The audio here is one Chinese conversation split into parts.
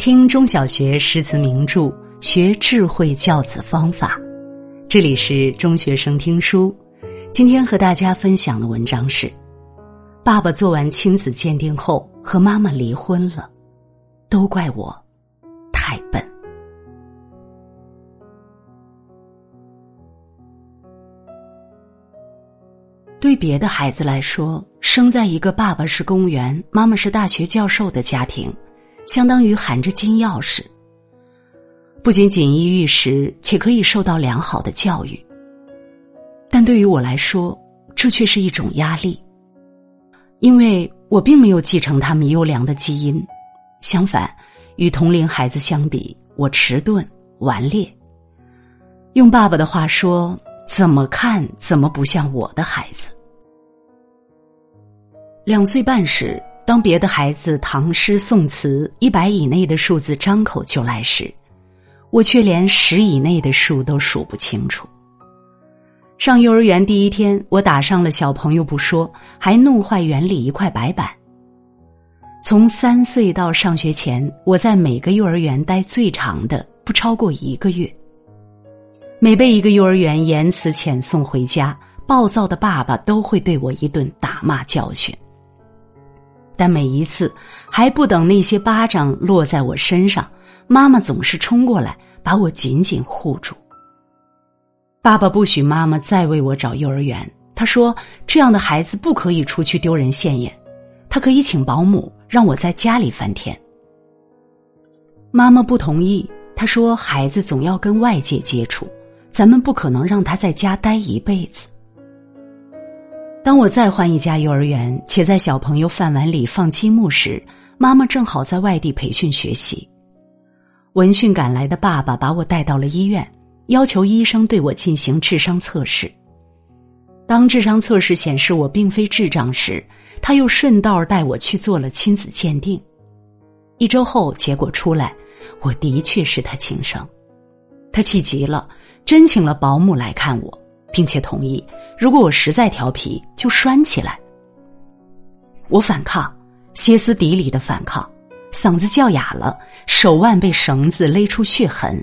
听中小学诗词名著，学智慧教子方法。这里是中学生听书。今天和大家分享的文章是：爸爸做完亲子鉴定后和妈妈离婚了，都怪我太笨。对别的孩子来说，生在一个爸爸是公务员、妈妈是大学教授的家庭，相当于含着金钥匙，不仅锦衣玉食，且可以受到良好的教育。但对于我来说，这却是一种压力，因为我并没有继承他们优良的基因，相反，与同龄孩子相比，我迟钝顽劣。用爸爸的话说。怎么看怎么不像我的孩子。两岁半时，当别的孩子唐诗宋词一百以内的数字张口就来时，我却连十以内的数都数不清楚。上幼儿园第一天，我打伤了小朋友不说，还弄坏园里一块白板。从三岁到上学前，我在每个幼儿园待最长的不超过一个月。每被一个幼儿园言辞遣送回家，暴躁的爸爸都会对我一顿打骂教训。但每一次还不等那些巴掌落在我身上，妈妈总是冲过来把我紧紧护住。爸爸不许妈妈再为我找幼儿园，他说这样的孩子不可以出去丢人现眼，他可以请保姆让我在家里翻天。妈妈不同意，他说孩子总要跟外界接触。咱们不可能让他在家待一辈子。当我再换一家幼儿园，且在小朋友饭碗里放积木时，妈妈正好在外地培训学习。闻讯赶来的爸爸把我带到了医院，要求医生对我进行智商测试。当智商测试显示我并非智障时，他又顺道带我去做了亲子鉴定。一周后，结果出来，我的确是他亲生。他气急了。真请了保姆来看我，并且同意，如果我实在调皮，就拴起来。我反抗，歇斯底里的反抗，嗓子叫哑了，手腕被绳子勒出血痕。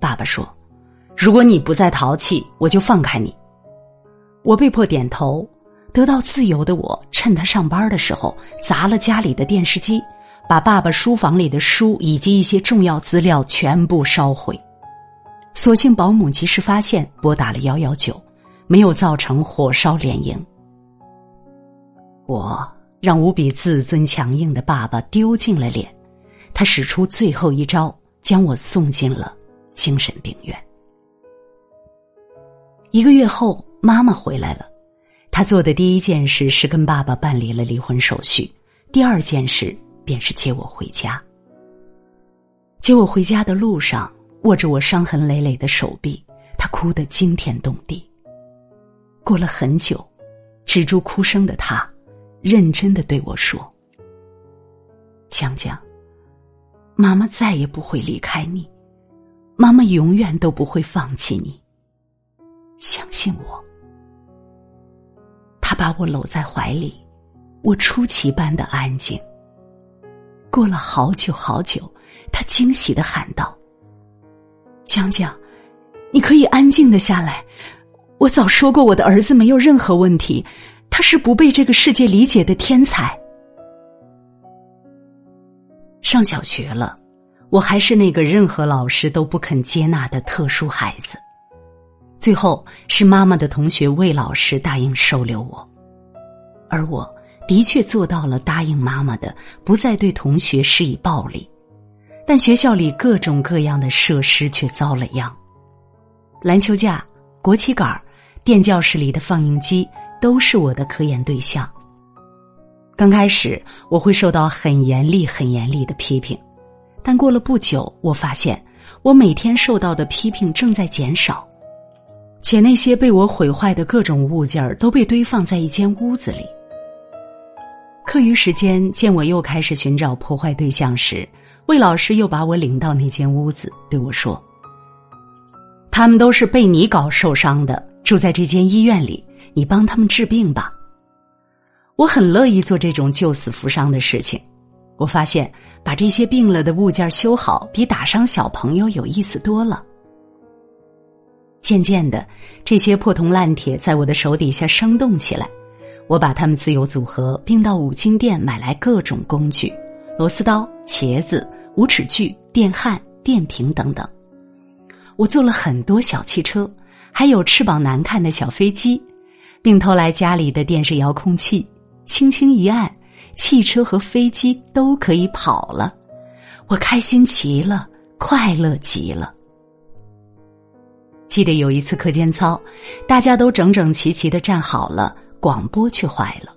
爸爸说：“如果你不再淘气，我就放开你。”我被迫点头。得到自由的我，趁他上班的时候，砸了家里的电视机，把爸爸书房里的书以及一些重要资料全部烧毁。所幸保姆及时发现，拨打了幺幺九，没有造成火烧连营。我让无比自尊强硬的爸爸丢尽了脸，他使出最后一招，将我送进了精神病院。一个月后，妈妈回来了，她做的第一件事是跟爸爸办理了离婚手续，第二件事便是接我回家。接我回家的路上。握着我伤痕累累的手臂，他哭得惊天动地。过了很久，止住哭声的他，认真的对我说：“江江，妈妈再也不会离开你，妈妈永远都不会放弃你。相信我。”他把我搂在怀里，我出奇般的安静。过了好久好久，他惊喜的喊道。江江，你可以安静的下来。我早说过，我的儿子没有任何问题，他是不被这个世界理解的天才。上小学了，我还是那个任何老师都不肯接纳的特殊孩子。最后是妈妈的同学魏老师答应收留我，而我的确做到了答应妈妈的，不再对同学施以暴力。但学校里各种各样的设施却遭了殃，篮球架、国旗杆、电教室里的放映机都是我的科研对象。刚开始我会受到很严厉、很严厉的批评，但过了不久，我发现我每天受到的批评正在减少，且那些被我毁坏的各种物件都被堆放在一间屋子里。课余时间，见我又开始寻找破坏对象时。魏老师又把我领到那间屋子，对我说：“他们都是被你搞受伤的，住在这间医院里，你帮他们治病吧。”我很乐意做这种救死扶伤的事情，我发现把这些病了的物件修好，比打伤小朋友有意思多了。渐渐的，这些破铜烂铁在我的手底下生动起来。我把它们自由组合，并到五金店买来各种工具：螺丝刀、茄子、五尺锯、电焊、电瓶等等。我做了很多小汽车，还有翅膀难看的小飞机，并偷来家里的电视遥控器，轻轻一按，汽车和飞机都可以跑了。我开心极了，快乐极了。记得有一次课间操，大家都整整齐齐的站好了，广播却坏了。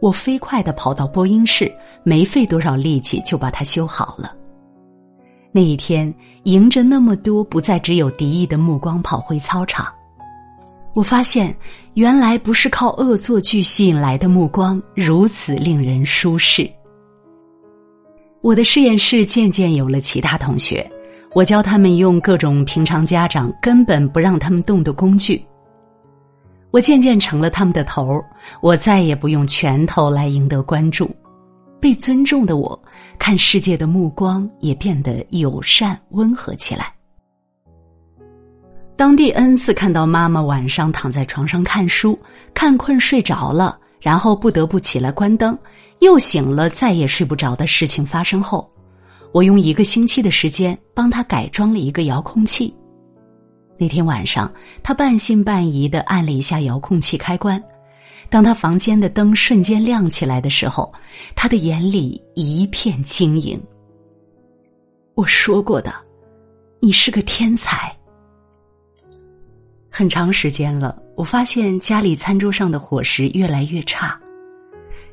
我飞快的跑到播音室，没费多少力气就把它修好了。那一天，迎着那么多不再只有敌意的目光跑回操场，我发现原来不是靠恶作剧吸引来的目光如此令人舒适。我的实验室渐渐有了其他同学。我教他们用各种平常家长根本不让他们动的工具。我渐渐成了他们的头儿，我再也不用拳头来赢得关注，被尊重的我，看世界的目光也变得友善温和起来。当第 N 次看到妈妈晚上躺在床上看书，看困睡着了，然后不得不起来关灯，又醒了再也睡不着的事情发生后。我用一个星期的时间帮他改装了一个遥控器。那天晚上，他半信半疑的按了一下遥控器开关。当他房间的灯瞬间亮起来的时候，他的眼里一片晶莹。我说过的，你是个天才。很长时间了，我发现家里餐桌上的伙食越来越差，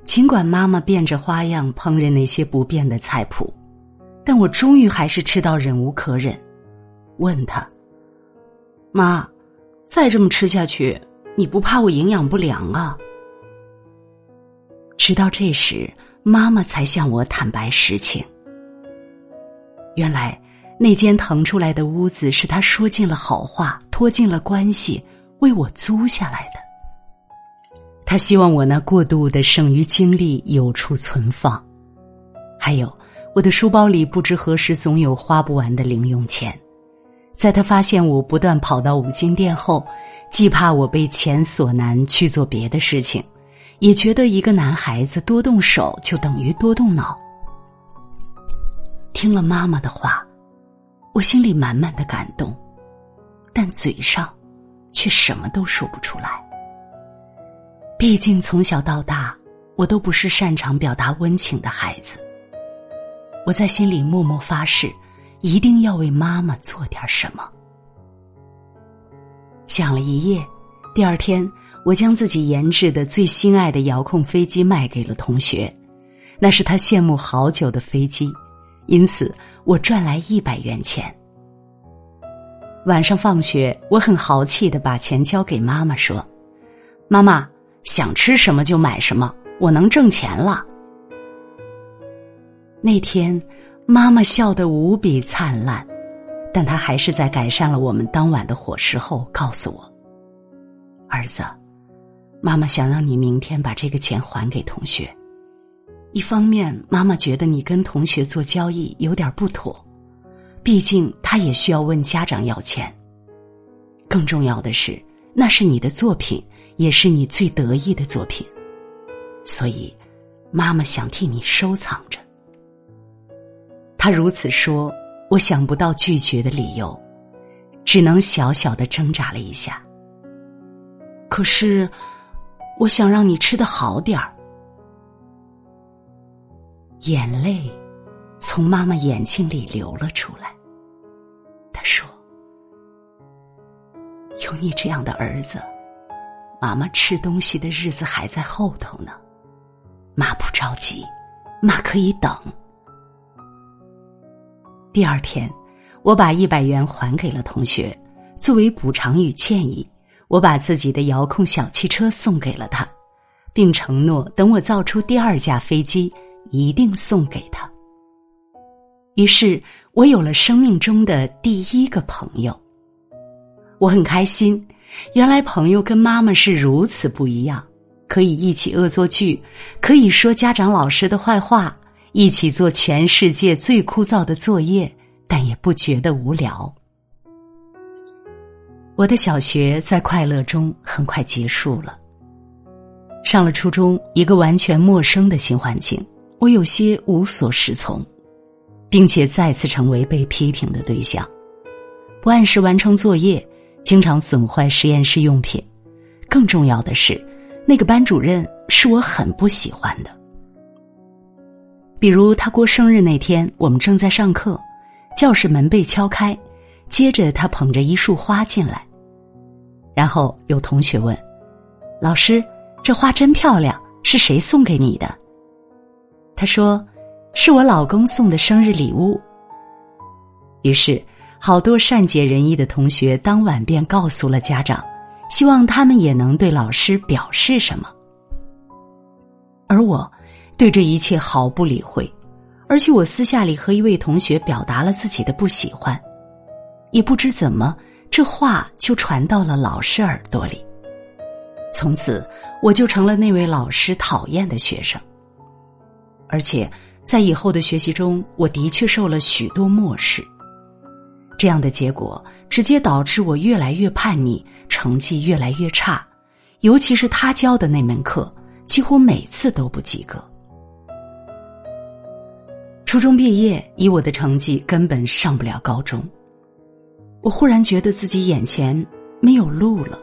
尽管妈妈变着花样烹饪那些不变的菜谱。但我终于还是吃到忍无可忍，问他：“妈，再这么吃下去，你不怕我营养不良啊？”直到这时，妈妈才向我坦白实情。原来，那间腾出来的屋子是他说尽了好话，托尽了关系，为我租下来的。他希望我那过度的剩余精力有处存放，还有。我的书包里不知何时总有花不完的零用钱，在他发现我不断跑到五金店后，既怕我被钱所难去做别的事情，也觉得一个男孩子多动手就等于多动脑。听了妈妈的话，我心里满满的感动，但嘴上却什么都说不出来。毕竟从小到大，我都不是擅长表达温情的孩子。我在心里默默发誓，一定要为妈妈做点什么。想了一夜，第二天，我将自己研制的最心爱的遥控飞机卖给了同学，那是他羡慕好久的飞机，因此我赚来一百元钱。晚上放学，我很豪气的把钱交给妈妈，说：“妈妈想吃什么就买什么，我能挣钱了。”那天，妈妈笑得无比灿烂，但她还是在改善了我们当晚的伙食后，告诉我：“儿子，妈妈想让你明天把这个钱还给同学。一方面，妈妈觉得你跟同学做交易有点不妥，毕竟他也需要问家长要钱。更重要的是，那是你的作品，也是你最得意的作品，所以，妈妈想替你收藏着。”他如此说，我想不到拒绝的理由，只能小小的挣扎了一下。可是，我想让你吃的好点儿。眼泪从妈妈眼睛里流了出来。他说：“有你这样的儿子，妈妈吃东西的日子还在后头呢。妈不着急，妈可以等。”第二天，我把一百元还给了同学，作为补偿与歉意，我把自己的遥控小汽车送给了他，并承诺等我造出第二架飞机，一定送给他。于是我有了生命中的第一个朋友。我很开心，原来朋友跟妈妈是如此不一样，可以一起恶作剧，可以说家长老师的坏话。一起做全世界最枯燥的作业，但也不觉得无聊。我的小学在快乐中很快结束了。上了初中，一个完全陌生的新环境，我有些无所适从，并且再次成为被批评的对象。不按时完成作业，经常损坏实验室用品。更重要的是，那个班主任是我很不喜欢的。比如他过生日那天，我们正在上课，教室门被敲开，接着他捧着一束花进来，然后有同学问：“老师，这花真漂亮，是谁送给你的？”他说：“是我老公送的生日礼物。”于是，好多善解人意的同学当晚便告诉了家长。希望他们也能对老师表示什么，而我对这一切毫不理会，而且我私下里和一位同学表达了自己的不喜欢，也不知怎么这话就传到了老师耳朵里，从此我就成了那位老师讨厌的学生，而且在以后的学习中，我的确受了许多漠视。这样的结果直接导致我越来越叛逆，成绩越来越差，尤其是他教的那门课，几乎每次都不及格。初中毕业，以我的成绩根本上不了高中。我忽然觉得自己眼前没有路了。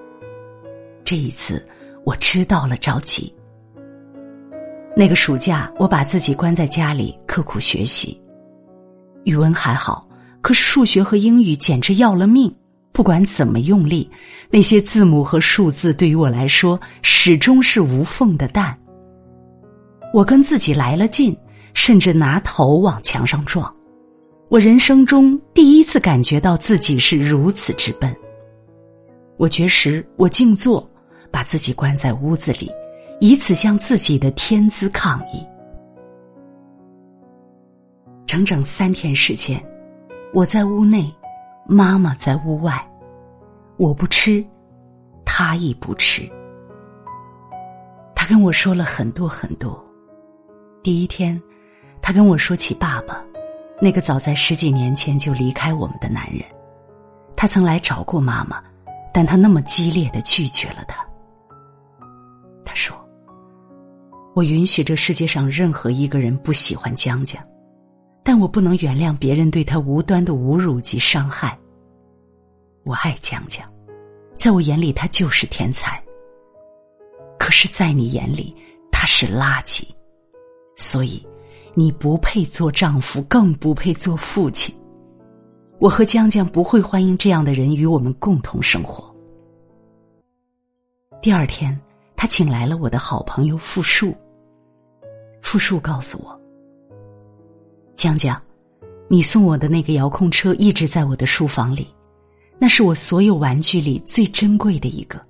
这一次，我知道了着急。那个暑假，我把自己关在家里，刻苦学习，语文还好。可是数学和英语简直要了命，不管怎么用力，那些字母和数字对于我来说始终是无缝的蛋。我跟自己来了劲，甚至拿头往墙上撞。我人生中第一次感觉到自己是如此之笨。我绝食，我静坐，把自己关在屋子里，以此向自己的天资抗议。整整三天时间。我在屋内，妈妈在屋外。我不吃，她亦不吃。她跟我说了很多很多。第一天，她跟我说起爸爸，那个早在十几年前就离开我们的男人。他曾来找过妈妈，但他那么激烈的拒绝了他。他说：“我允许这世界上任何一个人不喜欢江江。”但我不能原谅别人对他无端的侮辱及伤害。我爱江江，在我眼里他就是天才。可是，在你眼里他是垃圾，所以你不配做丈夫，更不配做父亲。我和江江不会欢迎这样的人与我们共同生活。第二天，他请来了我的好朋友傅树。傅树告诉我。江江，你送我的那个遥控车一直在我的书房里，那是我所有玩具里最珍贵的一个。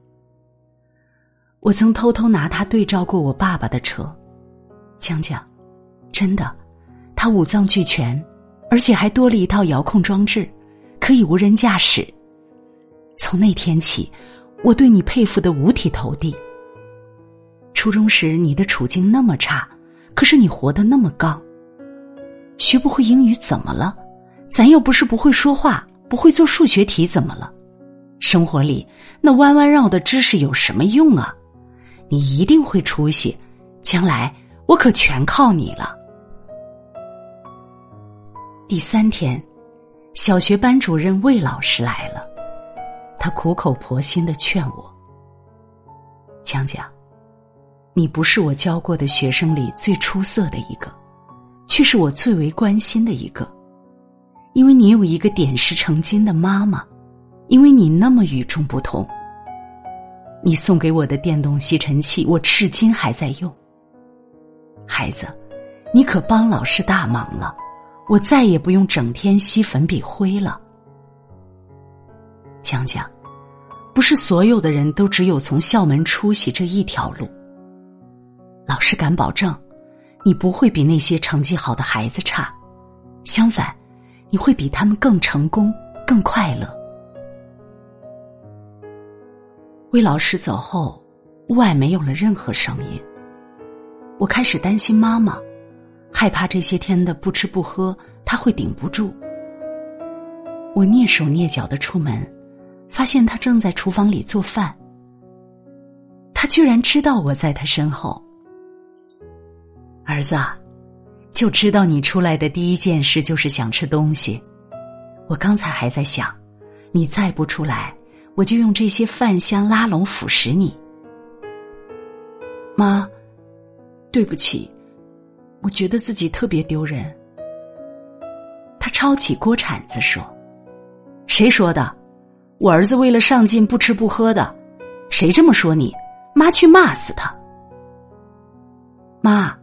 我曾偷偷拿它对照过我爸爸的车，江江，真的，它五脏俱全，而且还多了一套遥控装置，可以无人驾驶。从那天起，我对你佩服的五体投地。初中时你的处境那么差，可是你活得那么刚。学不会英语怎么了？咱又不是不会说话，不会做数学题怎么了？生活里那弯弯绕的知识有什么用啊？你一定会出息，将来我可全靠你了。第三天，小学班主任魏老师来了，他苦口婆心的劝我：“强强，你不是我教过的学生里最出色的一个。”却是我最为关心的一个，因为你有一个点石成金的妈妈，因为你那么与众不同。你送给我的电动吸尘器，我至今还在用。孩子，你可帮老师大忙了，我再也不用整天吸粉笔灰了。讲讲，不是所有的人都只有从校门出息这一条路。老师敢保证。你不会比那些成绩好的孩子差，相反，你会比他们更成功、更快乐。魏老师走后，屋外没有了任何声音。我开始担心妈妈，害怕这些天的不吃不喝他会顶不住。我蹑手蹑脚的出门，发现他正在厨房里做饭。他居然知道我在他身后。儿子，就知道你出来的第一件事就是想吃东西。我刚才还在想，你再不出来，我就用这些饭香拉拢腐蚀你。妈，对不起，我觉得自己特别丢人。他抄起锅铲子说：“谁说的？我儿子为了上进不吃不喝的，谁这么说你？妈去骂死他！妈。”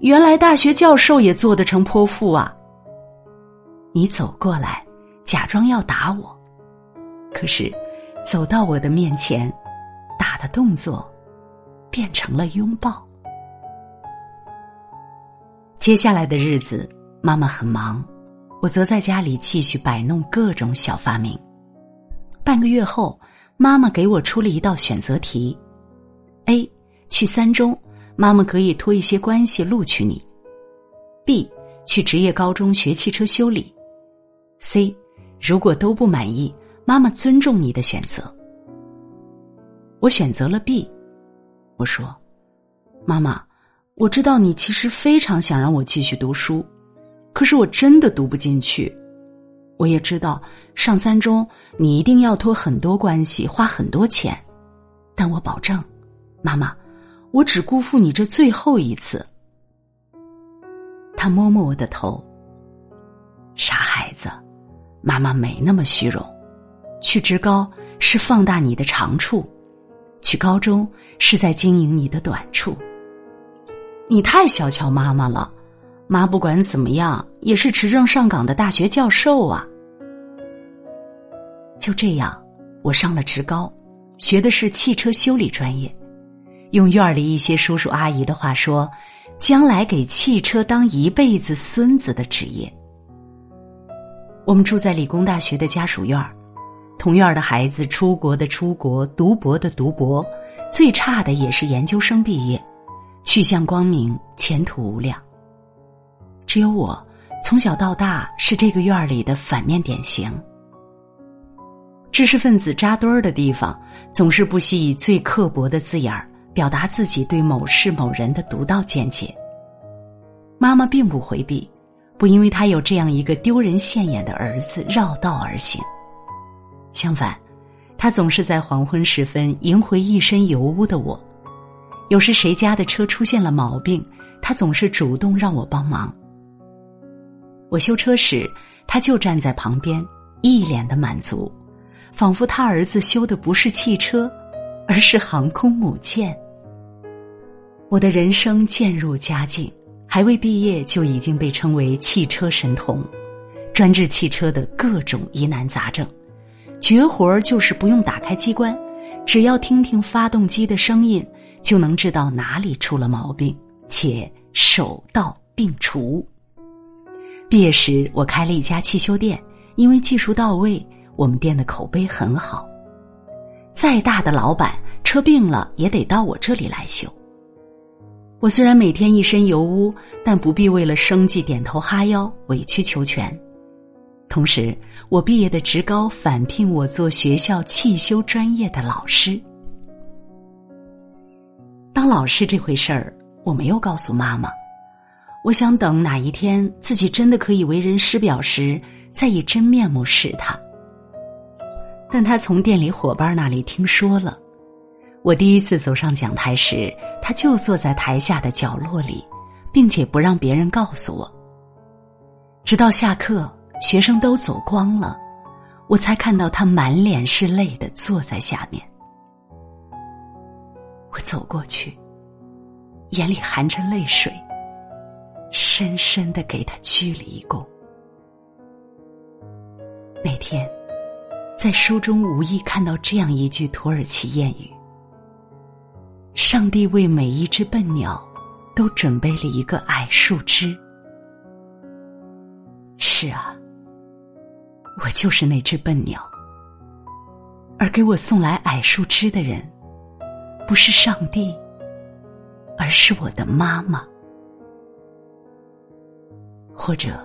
原来大学教授也做得成泼妇啊！你走过来，假装要打我，可是走到我的面前，打的动作变成了拥抱。接下来的日子，妈妈很忙，我则在家里继续摆弄各种小发明。半个月后，妈妈给我出了一道选择题：A 去三中。妈妈可以托一些关系录取你。B 去职业高中学汽车修理。C 如果都不满意，妈妈尊重你的选择。我选择了 B。我说：“妈妈，我知道你其实非常想让我继续读书，可是我真的读不进去。我也知道上三中你一定要托很多关系，花很多钱，但我保证，妈妈。”我只辜负你这最后一次。他摸摸我的头，傻孩子，妈妈没那么虚荣。去职高是放大你的长处，去高中是在经营你的短处。你太小瞧妈妈了，妈不管怎么样也是持证上岗的大学教授啊。就这样，我上了职高，学的是汽车修理专业。用院里一些叔叔阿姨的话说，将来给汽车当一辈子孙子的职业。我们住在理工大学的家属院儿，同院的孩子出国的出国，读博的读博，最差的也是研究生毕业，去向光明，前途无量。只有我从小到大是这个院儿里的反面典型。知识分子扎堆儿的地方，总是不惜以最刻薄的字眼儿。表达自己对某事某人的独到见解。妈妈并不回避，不因为她有这样一个丢人现眼的儿子绕道而行。相反，她总是在黄昏时分迎回一身油污的我。有时谁家的车出现了毛病，他总是主动让我帮忙。我修车时，他就站在旁边，一脸的满足，仿佛他儿子修的不是汽车，而是航空母舰。我的人生渐入佳境，还未毕业就已经被称为汽车神童，专治汽车的各种疑难杂症。绝活儿就是不用打开机关，只要听听发动机的声音，就能知道哪里出了毛病，且手到病除。毕业时，我开了一家汽修店，因为技术到位，我们店的口碑很好。再大的老板，车病了也得到我这里来修。我虽然每天一身油污，但不必为了生计点头哈腰、委曲求全。同时，我毕业的职高返聘我做学校汽修专业的老师。当老师这回事儿，我没有告诉妈妈。我想等哪一天自己真的可以为人师表时，再以真面目示他。但他从店里伙伴那里听说了。我第一次走上讲台时，他就坐在台下的角落里，并且不让别人告诉我。直到下课，学生都走光了，我才看到他满脸是泪的坐在下面。走过去，眼里含着泪水，深深的给他鞠了一躬。那天，在书中无意看到这样一句土耳其谚语。上帝为每一只笨鸟都准备了一个矮树枝。是啊，我就是那只笨鸟，而给我送来矮树枝的人，不是上帝，而是我的妈妈。或者，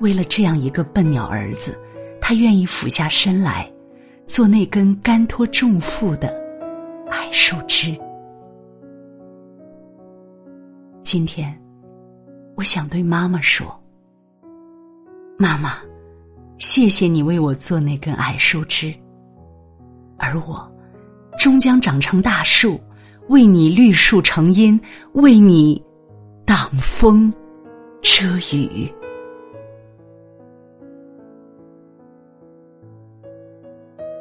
为了这样一个笨鸟儿子，他愿意俯下身来，做那根干托重负的矮树枝。今天，我想对妈妈说：“妈妈，谢谢你为我做那根矮树枝，而我终将长成大树，为你绿树成荫，为你挡风遮雨。”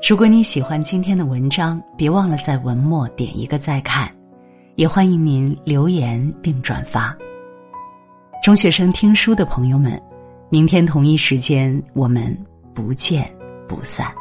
如果你喜欢今天的文章，别忘了在文末点一个再看。也欢迎您留言并转发。中学生听书的朋友们，明天同一时间我们不见不散。